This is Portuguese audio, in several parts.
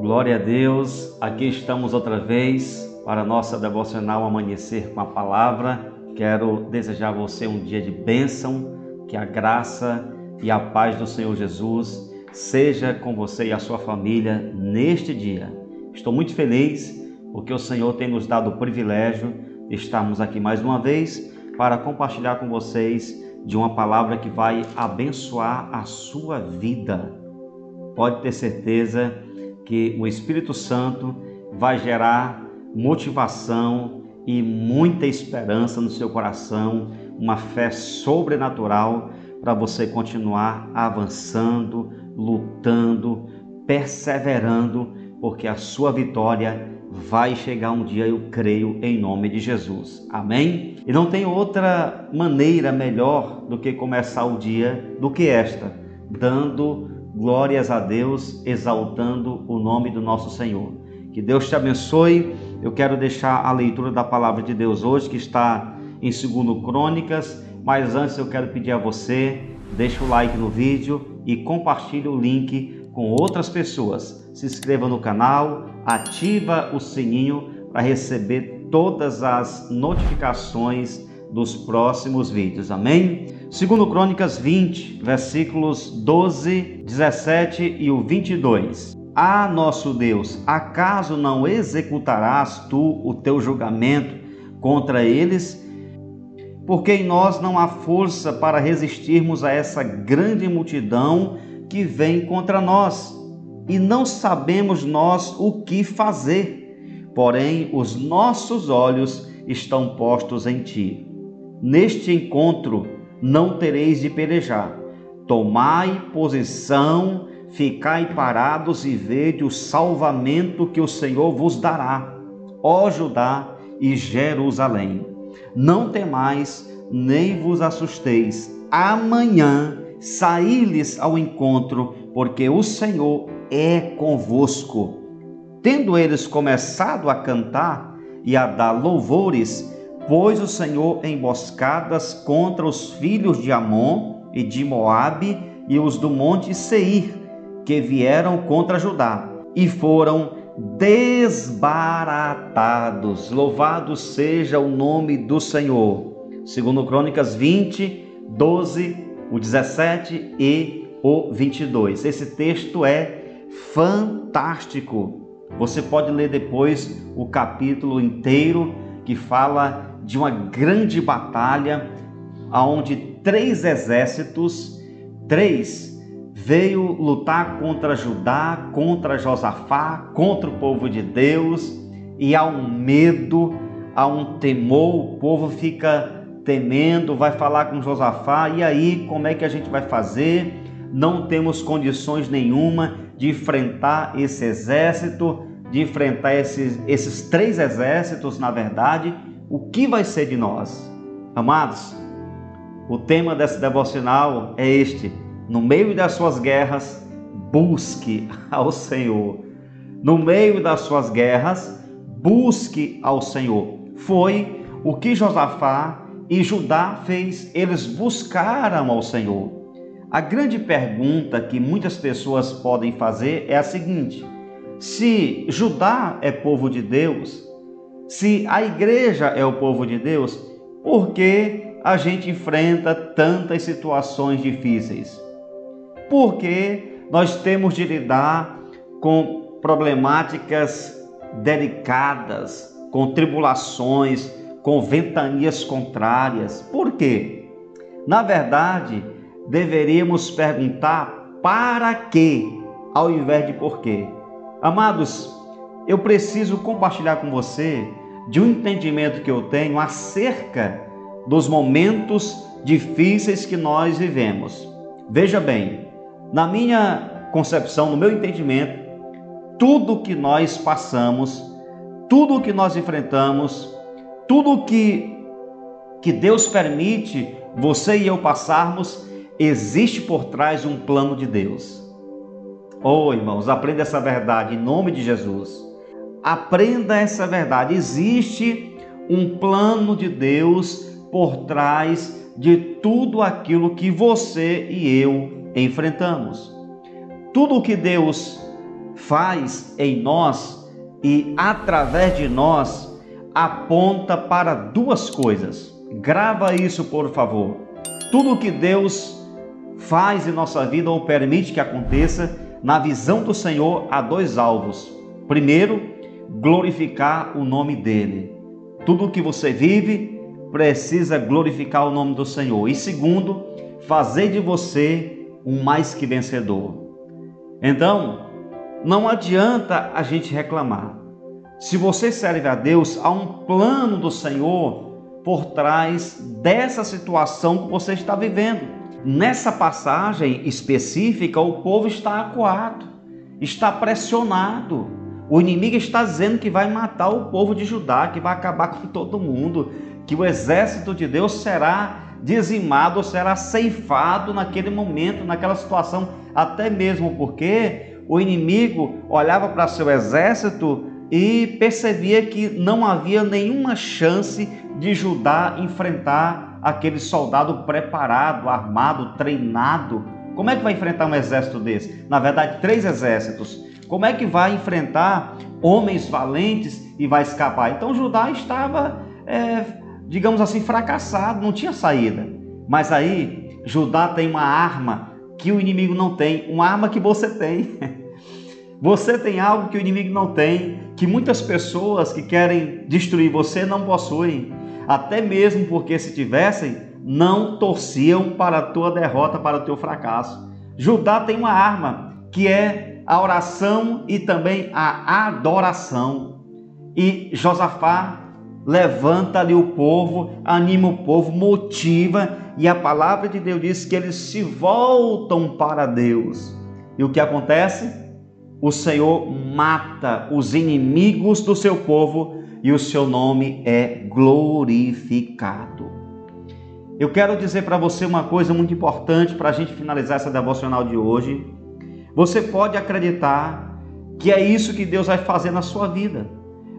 Glória a Deus, aqui estamos outra vez para nossa devocional Amanhecer com a Palavra. Quero desejar a você um dia de bênção, que a graça e a paz do Senhor Jesus seja com você e a sua família neste dia. Estou muito feliz porque o Senhor tem nos dado o privilégio estarmos aqui mais uma vez para compartilhar com vocês de uma palavra que vai abençoar a sua vida. Pode ter certeza que o Espírito Santo vai gerar motivação e muita esperança no seu coração, uma fé sobrenatural para você continuar avançando, lutando, perseverando, porque a sua vitória vai chegar um dia, eu creio, em nome de Jesus. Amém? E não tem outra maneira melhor do que começar o dia do que esta, dando glórias a Deus, exaltando o nome do nosso Senhor. Que Deus te abençoe. Eu quero deixar a leitura da palavra de Deus hoje, que está em 2 Crônicas, mas antes eu quero pedir a você, deixa o like no vídeo e compartilhe o link com outras pessoas. Se inscreva no canal, ativa o sininho para receber todas as notificações dos próximos vídeos. Amém? Segundo Crônicas 20, versículos 12, 17 e o 22. Ah, nosso Deus, acaso não executarás tu o teu julgamento contra eles? Porque em nós não há força para resistirmos a essa grande multidão que vem contra nós, e não sabemos nós o que fazer. Porém, os nossos olhos estão postos em ti. Neste encontro, não tereis de pelejar. Tomai posição, ficai parados e vede o salvamento que o Senhor vos dará, ó Judá e Jerusalém. Não temais, nem vos assusteis. Amanhã saí-lhes ao encontro, porque o Senhor é convosco. Tendo eles começado a cantar e a dar louvores, pôs o Senhor emboscadas contra os filhos de Amon e de Moabe e os do monte Seir, que vieram contra Judá, e foram desbaratados. Louvado seja o nome do Senhor. Segundo Crônicas 20, 12, o 17 e o 22. Esse texto é fantástico. Você pode ler depois o capítulo inteiro que fala de uma grande batalha aonde três exércitos, três veio lutar contra Judá, contra Josafá, contra o povo de Deus, e há um medo, há um temor, o povo fica temendo, vai falar com Josafá, e aí como é que a gente vai fazer? Não temos condições nenhuma de enfrentar esse exército, de enfrentar esses, esses três exércitos, na verdade, o que vai ser de nós? Amados, o tema dessa devocional é este: no meio das suas guerras, busque ao Senhor. No meio das suas guerras, busque ao Senhor. Foi o que Josafá e Judá fez, eles buscaram ao Senhor. A grande pergunta que muitas pessoas podem fazer é a seguinte: se Judá é povo de Deus, se a igreja é o povo de Deus, por que a gente enfrenta tantas situações difíceis? Porque nós temos de lidar com problemáticas delicadas, com tribulações, com ventanias contrárias. Por quê? Na verdade, deveríamos perguntar para quê, ao invés de por quê. Amados, eu preciso compartilhar com você de um entendimento que eu tenho acerca dos momentos difíceis que nós vivemos. Veja bem, na minha concepção, no meu entendimento, tudo que nós passamos, tudo que nós enfrentamos, tudo que que Deus permite você e eu passarmos, existe por trás um plano de Deus. Oh, irmãos, aprenda essa verdade em nome de Jesus. Aprenda essa verdade. Existe um plano de Deus por trás de tudo aquilo que você e eu enfrentamos. Tudo o que Deus faz em nós e através de nós aponta para duas coisas. Grava isso, por favor. Tudo o que Deus faz em nossa vida ou permite que aconteça, na visão do Senhor, há dois alvos. Primeiro, glorificar o nome dele. Tudo o que você vive precisa glorificar o nome do Senhor. E segundo, fazer de você um mais que vencedor. Então, não adianta a gente reclamar. Se você serve a Deus, há um plano do Senhor por trás dessa situação que você está vivendo. Nessa passagem específica, o povo está acuado, está pressionado. O inimigo está dizendo que vai matar o povo de Judá, que vai acabar com todo mundo, que o exército de Deus será dizimado, será ceifado naquele momento, naquela situação, até mesmo porque o inimigo olhava para seu exército e percebia que não havia nenhuma chance de Judá enfrentar aquele soldado preparado, armado, treinado. Como é que vai enfrentar um exército desse? Na verdade, três exércitos. Como é que vai enfrentar homens valentes e vai escapar? Então Judá estava, é, digamos assim, fracassado, não tinha saída. Mas aí Judá tem uma arma que o inimigo não tem, uma arma que você tem. Você tem algo que o inimigo não tem, que muitas pessoas que querem destruir você não possuem, até mesmo porque se tivessem, não torciam para a tua derrota, para o teu fracasso. Judá tem uma arma, que é a oração e também a adoração. E Josafá levanta ali o povo, anima o povo, motiva, e a palavra de Deus diz que eles se voltam para Deus. E o que acontece? o Senhor mata os inimigos do seu povo e o seu nome é glorificado. Eu quero dizer para você uma coisa muito importante para a gente finalizar essa devocional de hoje. Você pode acreditar que é isso que Deus vai fazer na sua vida.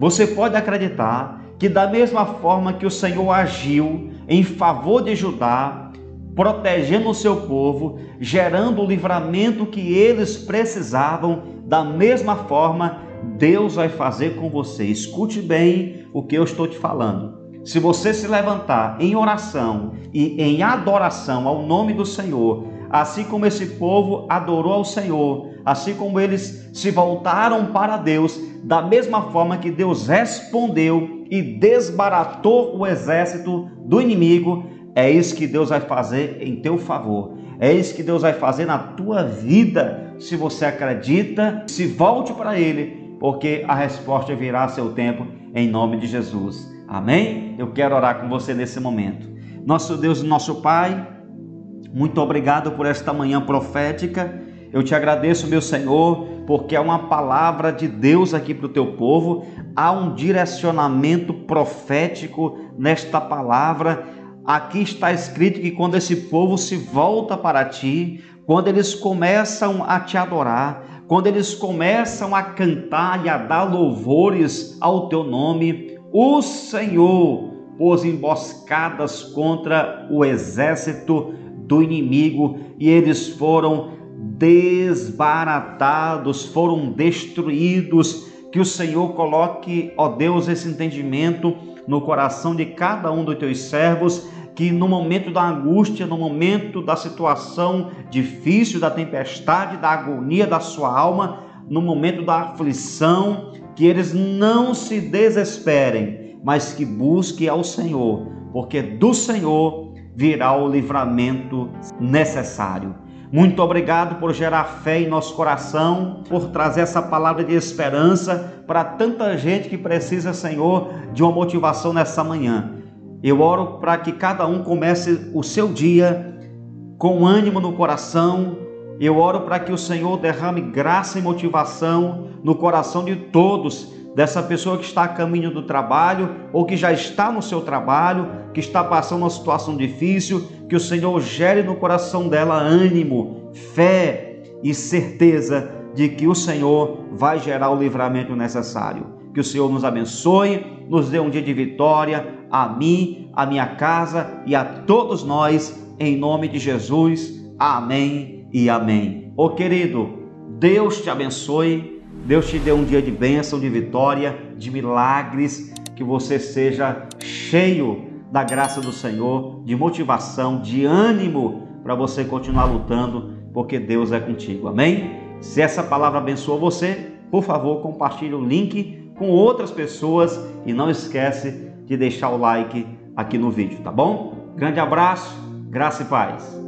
Você pode acreditar que, da mesma forma que o Senhor agiu em favor de Judá, protegendo o seu povo, gerando o livramento que eles precisavam, da mesma forma, Deus vai fazer com você. Escute bem o que eu estou te falando. Se você se levantar em oração e em adoração ao nome do Senhor, assim como esse povo adorou ao Senhor, assim como eles se voltaram para Deus, da mesma forma que Deus respondeu e desbaratou o exército do inimigo, é isso que Deus vai fazer em teu favor. É isso que Deus vai fazer na tua vida. Se você acredita, se volte para Ele, porque a resposta virá a seu tempo, em nome de Jesus. Amém? Eu quero orar com você nesse momento. Nosso Deus e nosso Pai, muito obrigado por esta manhã profética. Eu te agradeço, meu Senhor, porque é uma palavra de Deus aqui para o teu povo. Há um direcionamento profético nesta palavra Aqui está escrito que quando esse povo se volta para ti, quando eles começam a te adorar, quando eles começam a cantar e a dar louvores ao teu nome, o Senhor pôs emboscadas contra o exército do inimigo e eles foram desbaratados, foram destruídos. Que o Senhor coloque, ó Deus, esse entendimento no coração de cada um dos teus servos que no momento da angústia, no momento da situação difícil, da tempestade, da agonia da sua alma, no momento da aflição, que eles não se desesperem, mas que busquem ao Senhor, porque do Senhor virá o livramento necessário. Muito obrigado por gerar fé em nosso coração, por trazer essa palavra de esperança para tanta gente que precisa, Senhor, de uma motivação nessa manhã. Eu oro para que cada um comece o seu dia com ânimo no coração. Eu oro para que o Senhor derrame graça e motivação no coração de todos, dessa pessoa que está a caminho do trabalho ou que já está no seu trabalho, que está passando uma situação difícil, que o Senhor gere no coração dela ânimo, fé e certeza de que o Senhor vai gerar o livramento necessário. Que o Senhor nos abençoe nos dê um dia de vitória, a mim, a minha casa e a todos nós, em nome de Jesus. Amém e amém. Ô querido, Deus te abençoe, Deus te dê um dia de bênção, de vitória, de milagres, que você seja cheio da graça do Senhor, de motivação, de ânimo para você continuar lutando, porque Deus é contigo. Amém? Se essa palavra abençoou você, por favor, compartilhe o link com outras pessoas e não esquece de deixar o like aqui no vídeo, tá bom? Grande abraço, graça e paz.